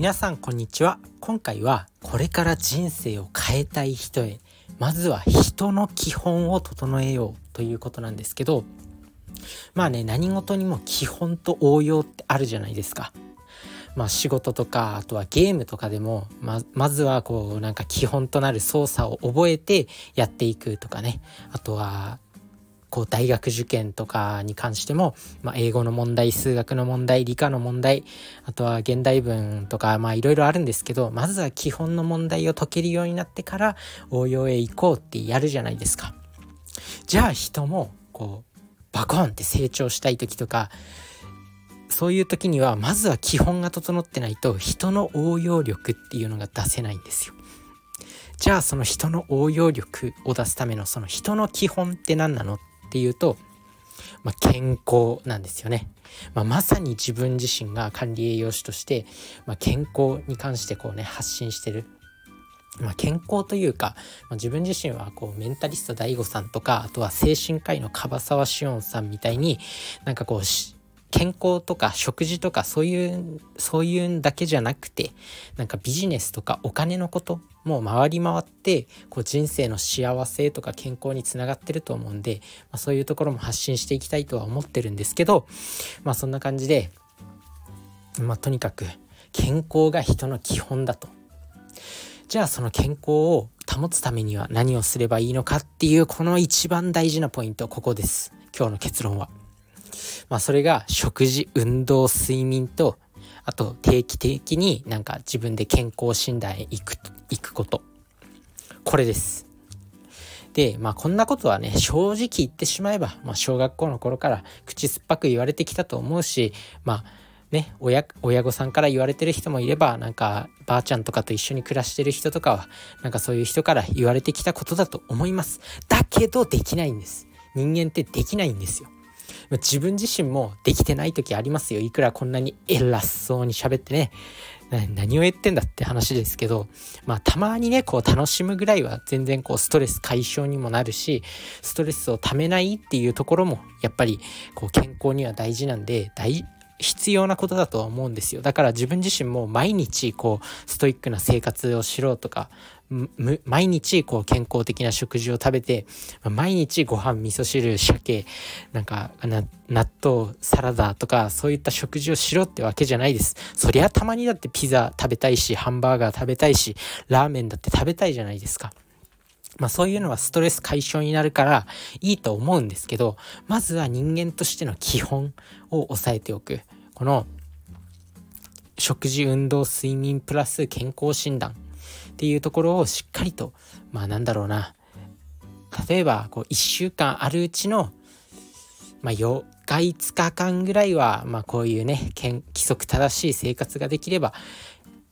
皆さんこんにちは。今回はこれから人生を変えたい人へ。まずは人の基本を整えようということなんですけど。まあね何事にも基本と応用ってあるじゃないですか。まあ仕事とかあとはゲームとかでもままずはこうなんか基本となる操作を覚えてやっていくとかね。あとはこう大学受験とかに関しても、まあ、英語の問題数学の問題理科の問題あとは現代文とかまあいろいろあるんですけどまずは基本の問題を解けるようになってから応用へ行こうってやるじゃないですか。じゃあ人もこうバコンって成長したい時とかそういう時にはまずは基本が整ってないと人の応用力っていうのが出せないんですよ。じゃあその人の応用力を出すためのその人の基本って何なのっっていうと、まあ、健康なんですよね。まあ、まさに自分自身が管理栄養士として、まあ、健康に関してこうね発信してるまあ、健康というか、まあ、自分自身はこうメンタリスト DAIGO さんとかあとは精神科医の樺沢志音さんみたいになんかこう健康とか食事とかそういうそういうんだけじゃなくてなんかビジネスとかお金のこともう回り回ってこう人生の幸せとか健康につながってると思うんで、まあ、そういうところも発信していきたいとは思ってるんですけどまあそんな感じで、まあ、とにかく健康が人の基本だと。じゃあその健康を保つためには何をすればいいのかっていうこの一番大事なポイントここです今日の結論は。まあそれが食事、運動、睡眠と、あと定期的になんか自分で健康診断へ行く、行くこと。これです。で、まあこんなことはね、正直言ってしまえば、まあ小学校の頃から口酸っぱく言われてきたと思うし、まあね、親、親御さんから言われてる人もいれば、なんか、ばあちゃんとかと一緒に暮らしてる人とかは、なんかそういう人から言われてきたことだと思います。だけどできないんです。人間ってできないんですよ。自分自身もできてない時ありますよ。いくらこんなに偉そうに喋ってね、何を言ってんだって話ですけど、まあたまにね、こう楽しむぐらいは全然こうストレス解消にもなるし、ストレスをためないっていうところもやっぱりこう健康には大事なんで、大、必要なことだとは思うんですよ。だから自分自身も毎日こうストイックな生活をしろとか、毎日こう健康的な食事を食べて毎日ご飯味噌汁鮭なんか納豆サラダとかそういった食事をしろってわけじゃないですそりゃたまにだってピザ食べたいしハンバーガー食べたいしラーメンだって食べたいじゃないですかまあそういうのはストレス解消になるからいいと思うんですけどまずは人間としての基本を押さえておく。この食事運動睡眠プラス健康診断。っていうところをしっかりとまあなんだろうな。例えばこう1週間あるうちの、まあ、4日5日間ぐらいは、まあ、こういうね規則正しい生活ができれば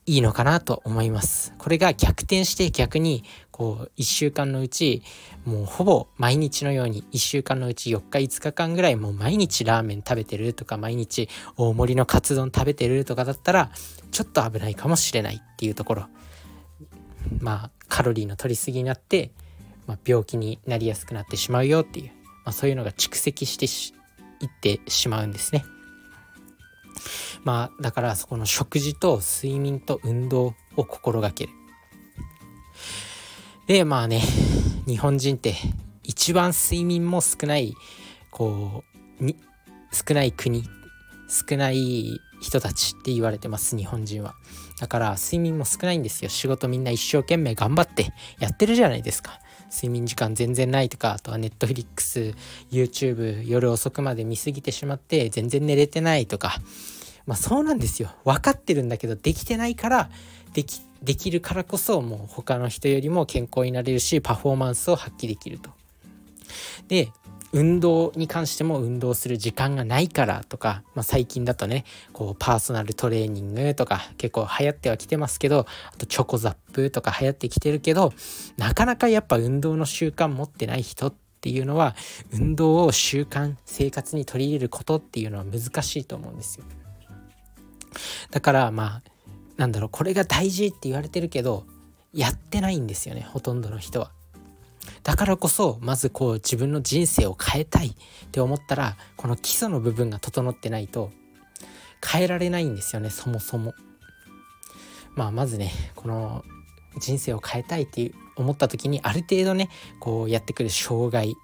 いいのかなと思います。これが逆転して逆にこう1週間のうちもうほぼ毎日のように1週間のうち4日5日間ぐらいもう毎日ラーメン食べてるとか毎日大盛りのカツ丼食べてるとかだったらちょっと危ないかもしれないっていうところまあカロリーの取りすぎになって、まあ、病気になりやすくなってしまうよっていう、まあ、そういうのが蓄積していってしまうんですね。まあだからそこの食事と睡眠と運動を心がける。でまあね日本人って一番睡眠も少ないこうに少ない国少ない人たちって言われてます日本人は。だから睡眠も少ないんですよ。仕事みんな一生懸命頑張ってやってるじゃないですか。睡眠時間全然ないとかあとはネットフリックス YouTube 夜遅くまで見すぎてしまって全然寝れてないとか。まあそうなんですよ。分かってるんだけどできてないからできできるからこそもう他の人よりも健康になれるしパフォーマンスを発揮できると。で運動に関しても運動する時間がないからとか、まあ、最近だとねこうパーソナルトレーニングとか結構流行ってはきてますけどあとチョコザップとか流行ってきてるけどなかなかやっぱ運動の習慣持ってない人っていうのは運動を習慣生活に取り入れることっていうのは難しいと思うんですよ。だからまあなんだろうこれが大事って言われてるけどやってないんですよねほとんどの人は。だからこそまずこう自分の人生を変えたいって思ったらこの基礎の部分が整ってないと変えられないんですよねそもそも。まあまずねこの人生を変えたいって思った時にある程度ねこうやってくる障害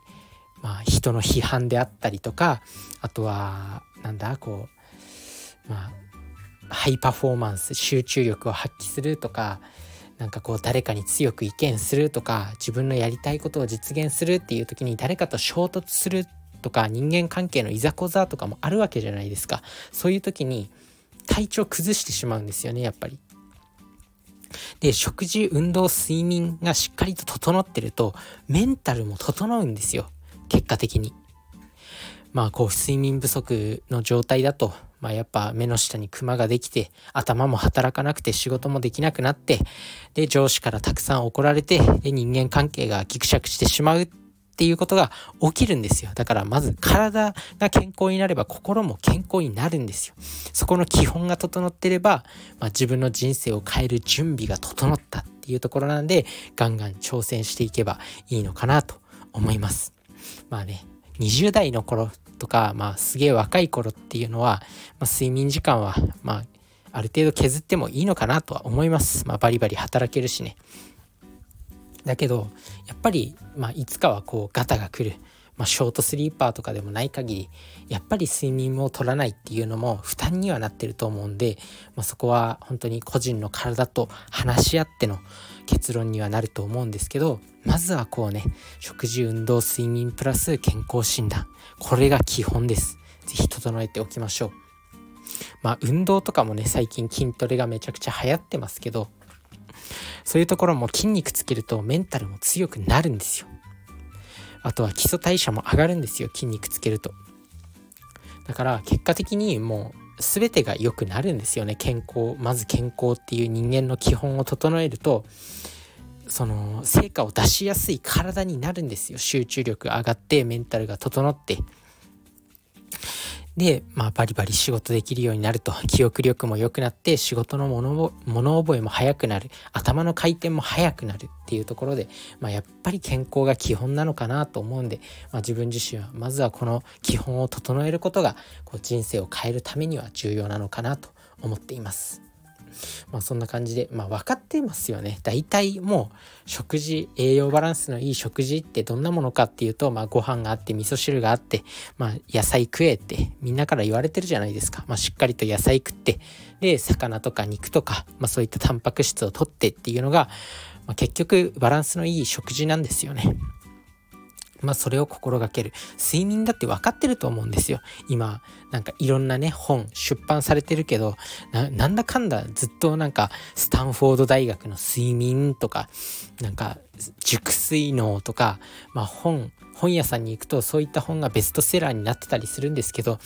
まあ人の批判であったりとかあとはなんだこうまあハイパフォーマンス集中力を発揮するとかなんかこう誰かに強く意見するとか自分のやりたいことを実現するっていう時に誰かと衝突するとか人間関係のいざこざとかもあるわけじゃないですかそういう時に体調崩してしまうんですよねやっぱり。で食事運動睡眠がしっかりと整ってるとメンタルも整うんですよ結果的に。まあこう睡眠不足の状態だとまあ、やっぱ目の下にクマができて頭も働かなくて仕事もできなくなってで上司からたくさん怒られてで人間関係がギクシャクしてしまうっていうことが起きるんですよ。だからまず体が健康になれば心も健康になるんですよ。そこの基本が整ってれば、まあ、自分の人生を変える準備が整ったっていうところなんでガンガン挑戦していけばいいのかなと思います。まあね20代の頃とか、まあ、すげえ若い頃っていうのは、まあ、睡眠時間は、まあ、ある程度削ってもいいのかなとは思います。まあ、バリバリ働けるしね。だけど、やっぱり、まあ、いつかはこう、ガタが来る。まあ、ショートスリーパーとかでもない限りやっぱり睡眠を取らないっていうのも負担にはなってると思うんで、まあ、そこは本当に個人の体と話し合っての結論にはなると思うんですけどまずはこうね食事運動睡眠プラス健康診断。これが基本です。是非整えておきましょう。まあ運動とかもね最近筋トレがめちゃくちゃ流行ってますけどそういうところも筋肉つけるとメンタルも強くなるんですよ。あとは基礎代謝も上がるんですよ筋肉つけると。だから結果的にもう全てが良くなるんですよね。健康まず健康っていう人間の基本を整えるとその成果を出しやすい体になるんですよ。集中力上がってメンタルが整って。で、まあ、バリバリ仕事できるようになると。記憶力も良くなって仕事の物物覚えも早くなる。頭の回転も速くなるっていうところで、まあ、やっぱり健康が基本なのかなと思うんで、まあ、自分自身はまずはこの基本を整えることがこう人生を変えるためには重要なのかなと思っています。まあそんな感じで、まあ分かってますよね。大体もう食事、栄養バランスのいい食事ってどんなものかっていうと、まあご飯があって味噌汁があって、まあ野菜食えってみんなから言われてるじゃないですか。まあしっかりと野菜食って、で、魚とか肉とか、まあそういったタンパク質をとってっていうのが、まあ、結局バランスのいい食事なんですよね。まあそれを心がける。睡眠だって分かってると思うんですよ。今、なんかいろんなね、本出版されてるけど、なんだかんだずっとなんかスタンフォード大学の睡眠とか、なんか熟睡脳とか、まあ本、本屋さんに行くとそういった本がベストセラーになってたりするんですけど、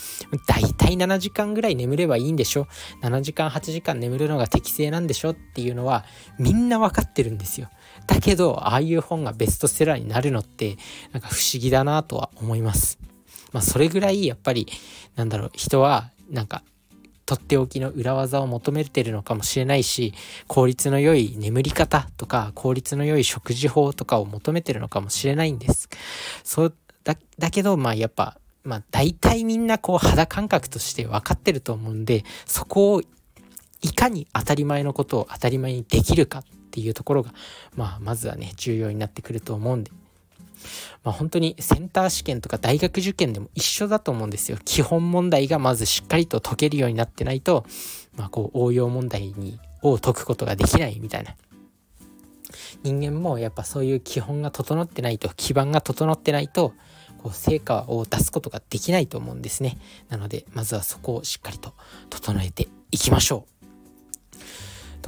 だいたい7時間ぐらい眠ればいいんでしょ ?7 時間、8時間眠るのが適正なんでしょ？っていうのはみんな分かってるんですよ。だけど、ああいう本がベストセラーになるのって、なんか不思議だなとは思います。まあ、それぐらいやっぱり、なんだろう、人は、なんか、とっておきの裏技を求めてるのかもしれないし、効率の良い眠り方とか、効率の良い食事法とかを求めてるのかもしれないんです。そうだ、だけど、まあやっぱ、まあ大体みんなこう肌感覚として分かってると思うんで、そこをいかに当たり前のことを当たり前にできるかっていうところが、まあ、まずはね重要になってくると思うんで。まあ、本当にセンター試験とか大学受験でも一緒だと思うんですよ。基本問題がまずしっかりと解けるようになってないと、まあ、こう応用問題にを解くことができないみたいな。人間もやっぱそういう基本が整ってないと基盤が整ってないとこう成果を出すことができないと思うんですね。なのでまずはそこをしっかりと整えていきましょう。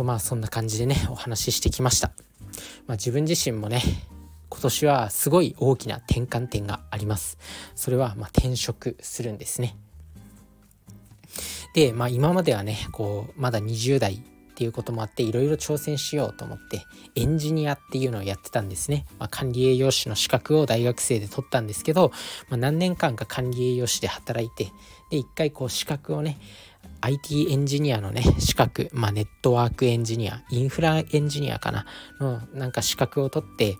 とまあそんな感じでねお話ししてきました、まあ、自分自身もね今年はすごい大きな転換点があります。それはま転職するんですね。でまあ今まではねこうまだ20代っていうこともあっていろいろ挑戦しようと思ってエンジニアっていうのをやってたんですね、まあ、管理栄養士の資格を大学生で取ったんですけど、まあ、何年間か管理栄養士で働いてで一回こう資格をね IT エンジニアのね、資格、まあネットワークエンジニア、インフラエンジニアかな、のなんか資格を取って、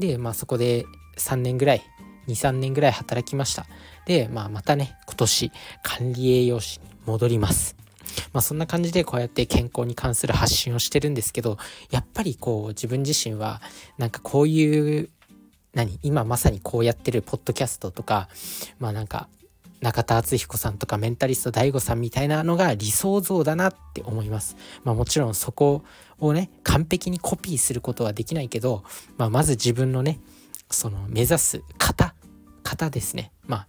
で、まあそこで3年ぐらい、2、3年ぐらい働きました。で、まあまたね、今年管理栄養士に戻ります。まあそんな感じでこうやって健康に関する発信をしてるんですけど、やっぱりこう自分自身はなんかこういう何今まさにこうやってるポッドキャストとかまあなんか中田敦彦さんとかメンタリスト DAIGO さんみたいなのが理想像だなって思います。まあもちろんそこをね完璧にコピーすることはできないけど、まあ、まず自分のねその目指す型型ですねまあ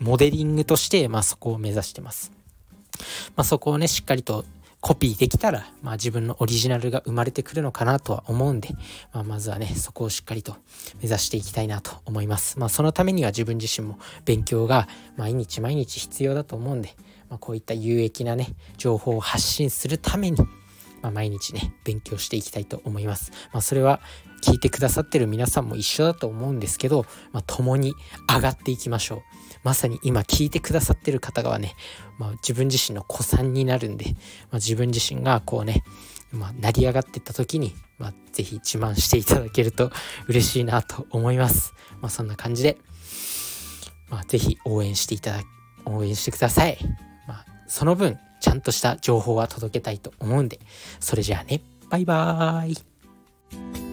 モデリングとして、まあ、そこを目指してます。まあ、そこをねしっかりとコピーできたら、まあ、自分のオリジナルが生まれてくるのかなとは思うんで、まあ、まずはねそこをしっかりと目指していきたいなと思います。まあ、そのためには自分自身も勉強が毎日毎日必要だと思うんで、まあ、こういった有益なね情報を発信するためにまあ、毎日ね勉強していきたいと思います。まあ、それは聞いてくださってる皆さんも一緒だと思うんですけど、まあ、共に上がっていきましょう。まさに今聞いてくださってる方がね、まあ、自分自身の子さんになるんで、まあ、自分自身がこうね、まあ、成り上がってった時に、まあ、ぜひ自慢していただけると嬉しいなと思います。まあ、そんな感じで、まあ、ぜひ応援していただ、応援してください。まあ、その分、ちゃんとした情報は届けたいと思うんで、それじゃあね、バイバーイ。